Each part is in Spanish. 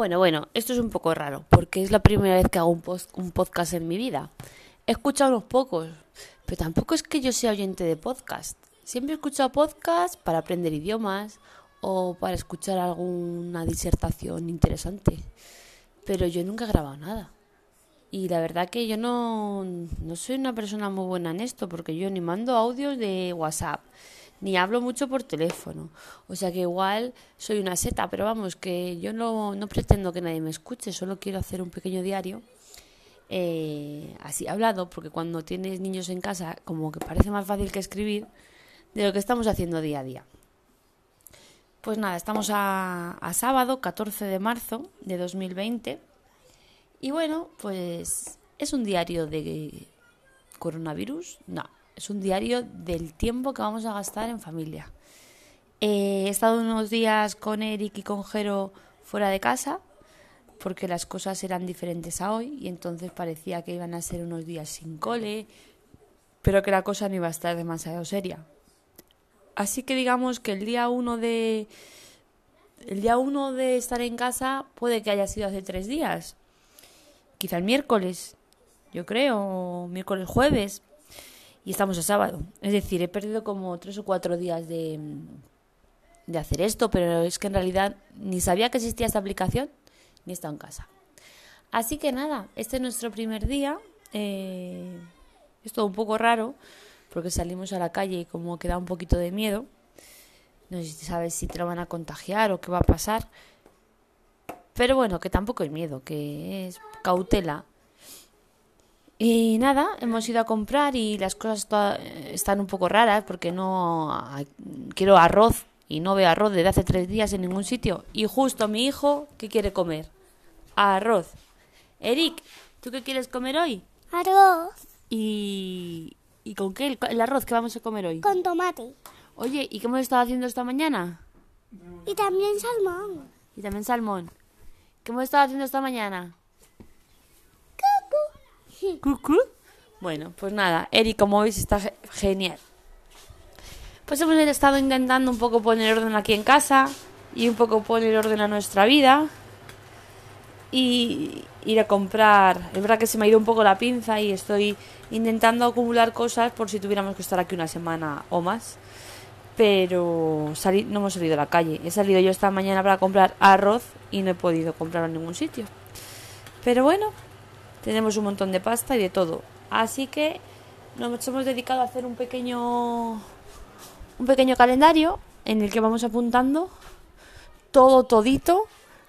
Bueno, bueno, esto es un poco raro, porque es la primera vez que hago un, podcast en mi vida. He escuchado unos pocos, pero tampoco es que yo sea oyente de podcast. Siempre he escuchado podcast para aprender idiomas o para escuchar alguna disertación interesante. Pero yo nunca he grabado nada. Y la verdad que yo no, no soy una persona muy buena en esto, porque yo ni mando audios de WhatsApp, ni hablo mucho por teléfono. O sea que igual soy una seta, pero vamos, que yo no, no pretendo que nadie me escuche, solo quiero hacer un pequeño diario. Eh, así hablado, porque cuando tienes niños en casa, como que parece más fácil que escribir de lo que estamos haciendo día a día. Pues nada, estamos a, a sábado 14 de marzo de 2020 y bueno, pues es un diario de coronavirus, no, es un diario del tiempo que vamos a gastar en familia. Eh, he estado unos días con Eric y con Jero fuera de casa porque las cosas eran diferentes a hoy y entonces parecía que iban a ser unos días sin cole, pero que la cosa no iba a estar demasiado seria. Así que digamos que el día uno de el día uno de estar en casa puede que haya sido hace tres días, quizá el miércoles, yo creo, miércoles, jueves, estamos a sábado. Es decir, he perdido como tres o cuatro días de, de hacer esto, pero es que en realidad ni sabía que existía esta aplicación, ni he estado en casa. Así que nada, este es nuestro primer día. Eh, es todo un poco raro, porque salimos a la calle y como que da un poquito de miedo. No sé si sabes si te lo van a contagiar o qué va a pasar. Pero bueno, que tampoco es miedo, que es cautela. Y nada, hemos ido a comprar y las cosas están un poco raras porque no quiero arroz y no veo arroz desde hace tres días en ningún sitio. Y justo mi hijo, ¿qué quiere comer? Arroz. Eric, ¿tú qué quieres comer hoy? Arroz. ¿Y, ¿y con qué el, arroz que vamos a comer hoy? Con tomate. Oye, ¿y qué hemos estado haciendo esta mañana? Y también salmón. Y también salmón. ¿Qué hemos estado haciendo esta mañana? Bueno, pues nada, Eric, como veis, está genial. Pues hemos estado intentando un poco poner orden aquí en casa y un poco poner orden a nuestra vida y ir a comprar. Es verdad que se me ha ido un poco la pinza y estoy intentando acumular cosas por si tuviéramos que estar aquí una semana o más. Pero no hemos salido a la calle. He salido yo esta mañana para comprar arroz y no he podido comprarlo en ningún sitio. Pero bueno, tenemos un montón de pasta y de todo. Así que nos hemos dedicado a hacer un pequeño un pequeño calendario en el que vamos apuntando todo todito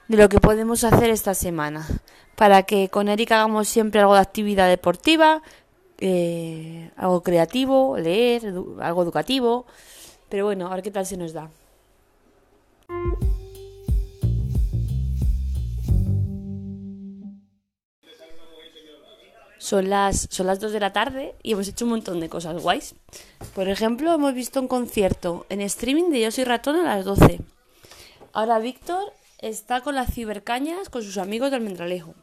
de lo que podemos hacer esta semana para que con Erika hagamos siempre algo de actividad deportiva, eh, algo creativo, leer, algo educativo. Pero bueno, a ver qué tal se nos da. Son las, son las 2 de la tarde y hemos hecho un montón de cosas guays. Por ejemplo, hemos visto un concierto en streaming de Yo soy ratón a las 12. Ahora Víctor está con las cibercañas con sus amigos del Mendralejo.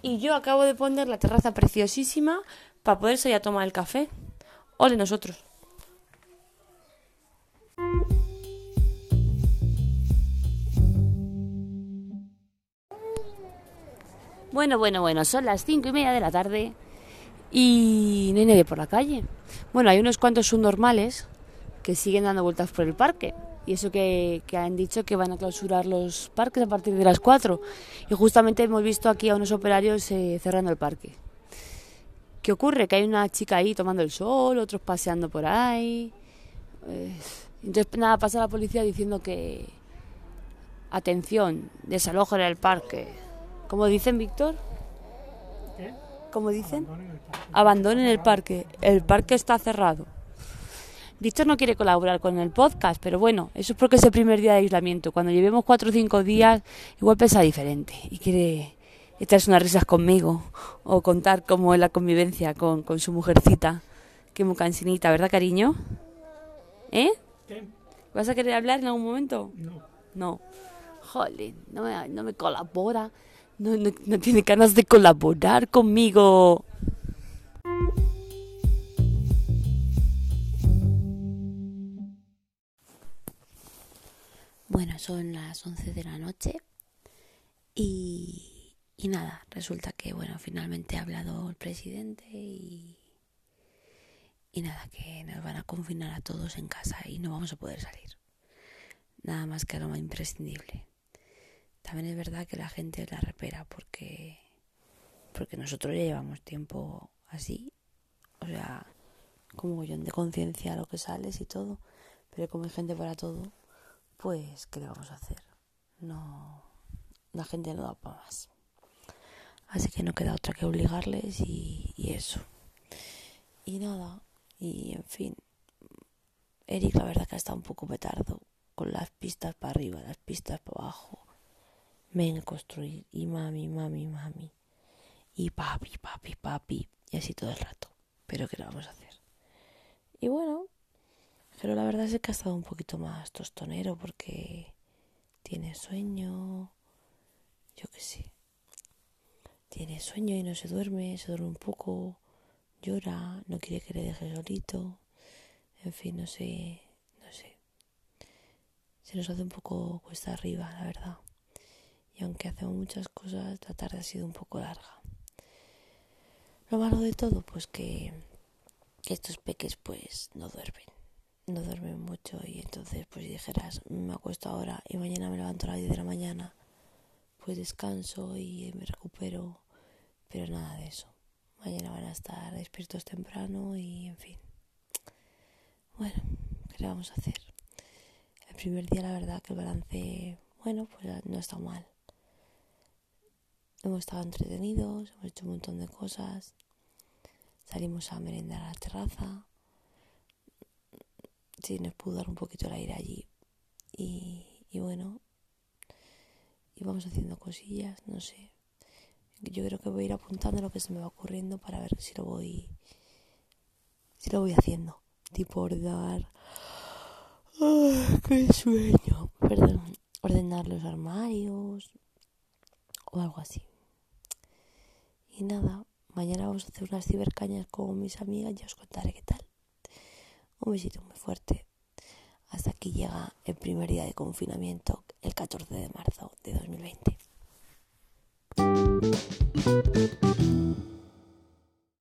Y yo acabo de poner la terraza preciosísima para poder salir a tomar el café. Ole nosotros. Bueno, bueno, bueno, son las cinco y media de la tarde y no hay nadie por la calle. Bueno, hay unos cuantos subnormales que siguen dando vueltas por el parque. Y eso que, han dicho que van a clausurar los parques a partir de las cuatro. Y justamente hemos visto aquí a unos operarios eh, cerrando el parque. ¿Qué ocurre? Que hay una chica ahí tomando el sol, otros paseando por ahí. Eh, entonces, nada, pasa la policía diciendo que. Atención, desalojen el parque ¿Cómo dicen, Víctor? ¿Qué? ¿Cómo dicen? Abandonen el parque. el parque. está cerrado. Víctor no quiere colaborar con el podcast, pero bueno, eso es porque es el primer día de aislamiento. Cuando llevemos cuatro o cinco días, igual pesa diferente y quiere echarse unas risas conmigo o contar cómo es la convivencia con, su mujercita, que muy cansinita, ¿verdad, cariño? ¿Eh? ¿Qué? ¿Vas a querer hablar en algún momento? No. No. Jolín, no me, no me colabora. No, no, tiene ganas de colaborar conmigo. Bueno, son las 11 de la noche Y, y nada, resulta que, bueno, finalmente ha hablado el presidente y, y nada, que nos van a confinar a todos en casa y no vamos a poder salir. Nada más que lo más imprescindible. También es verdad que la gente la repera porque, porque nosotros ya llevamos tiempo así. O sea, como yo de conciencia lo que sales y todo. Pero como hay gente para todo, pues, ¿qué le vamos a hacer? No, la gente no da para más. Así que no queda otra que obligarles y, eso. Y nada, y en fin, Eric la verdad que está un poco petardo con las pistas para arriba, las pistas para abajo. Ven a construir y mami, mami, mami. Y papi, papi, papi. Y así todo el rato. Pero ¿qué le vamos a hacer? Y bueno, pero la verdad es que ha estado un poquito más tostonero porque tiene sueño, yo qué sé. Tiene sueño y no se duerme, se duerme un poco, llora, no quiere que le deje solito. En fin, no sé, no sé. Se nos hace un poco cuesta arriba, la verdad. Y aunque hacemos muchas cosas, la tarde ha sido un poco larga. Lo malo de todo, pues que, estos peques pues no duermen. No duermen mucho y entonces pues si dijeras me acuesto ahora y mañana me levanto a las 10 de la mañana pues descanso y me recupero pero nada de eso. Mañana van a estar despiertos temprano y en fin. Bueno qué le vamos a hacer el primer día la verdad que el balance bueno pues no está mal hemos estado entretenidos hemos hecho un montón de cosas salimos a merendar a la terraza sí nos pudo dar un poquito el aire allí. Y, y bueno, íbamos haciendo cosillas, no sé. Yo creo que voy a ir apuntando lo que se me va ocurriendo para ver si lo voy si lo voy haciendo. Tipo ordenar. ¡Qué sueño! Perdón. Ordenar los armarios o algo así. Y nada, mañana vamos a hacer unas cibercañas con mis amigas, ya os contaré qué tal. Un besito muy fuerte. Hasta aquí llega el primer día de confinamiento, el 14 de marzo de 2020.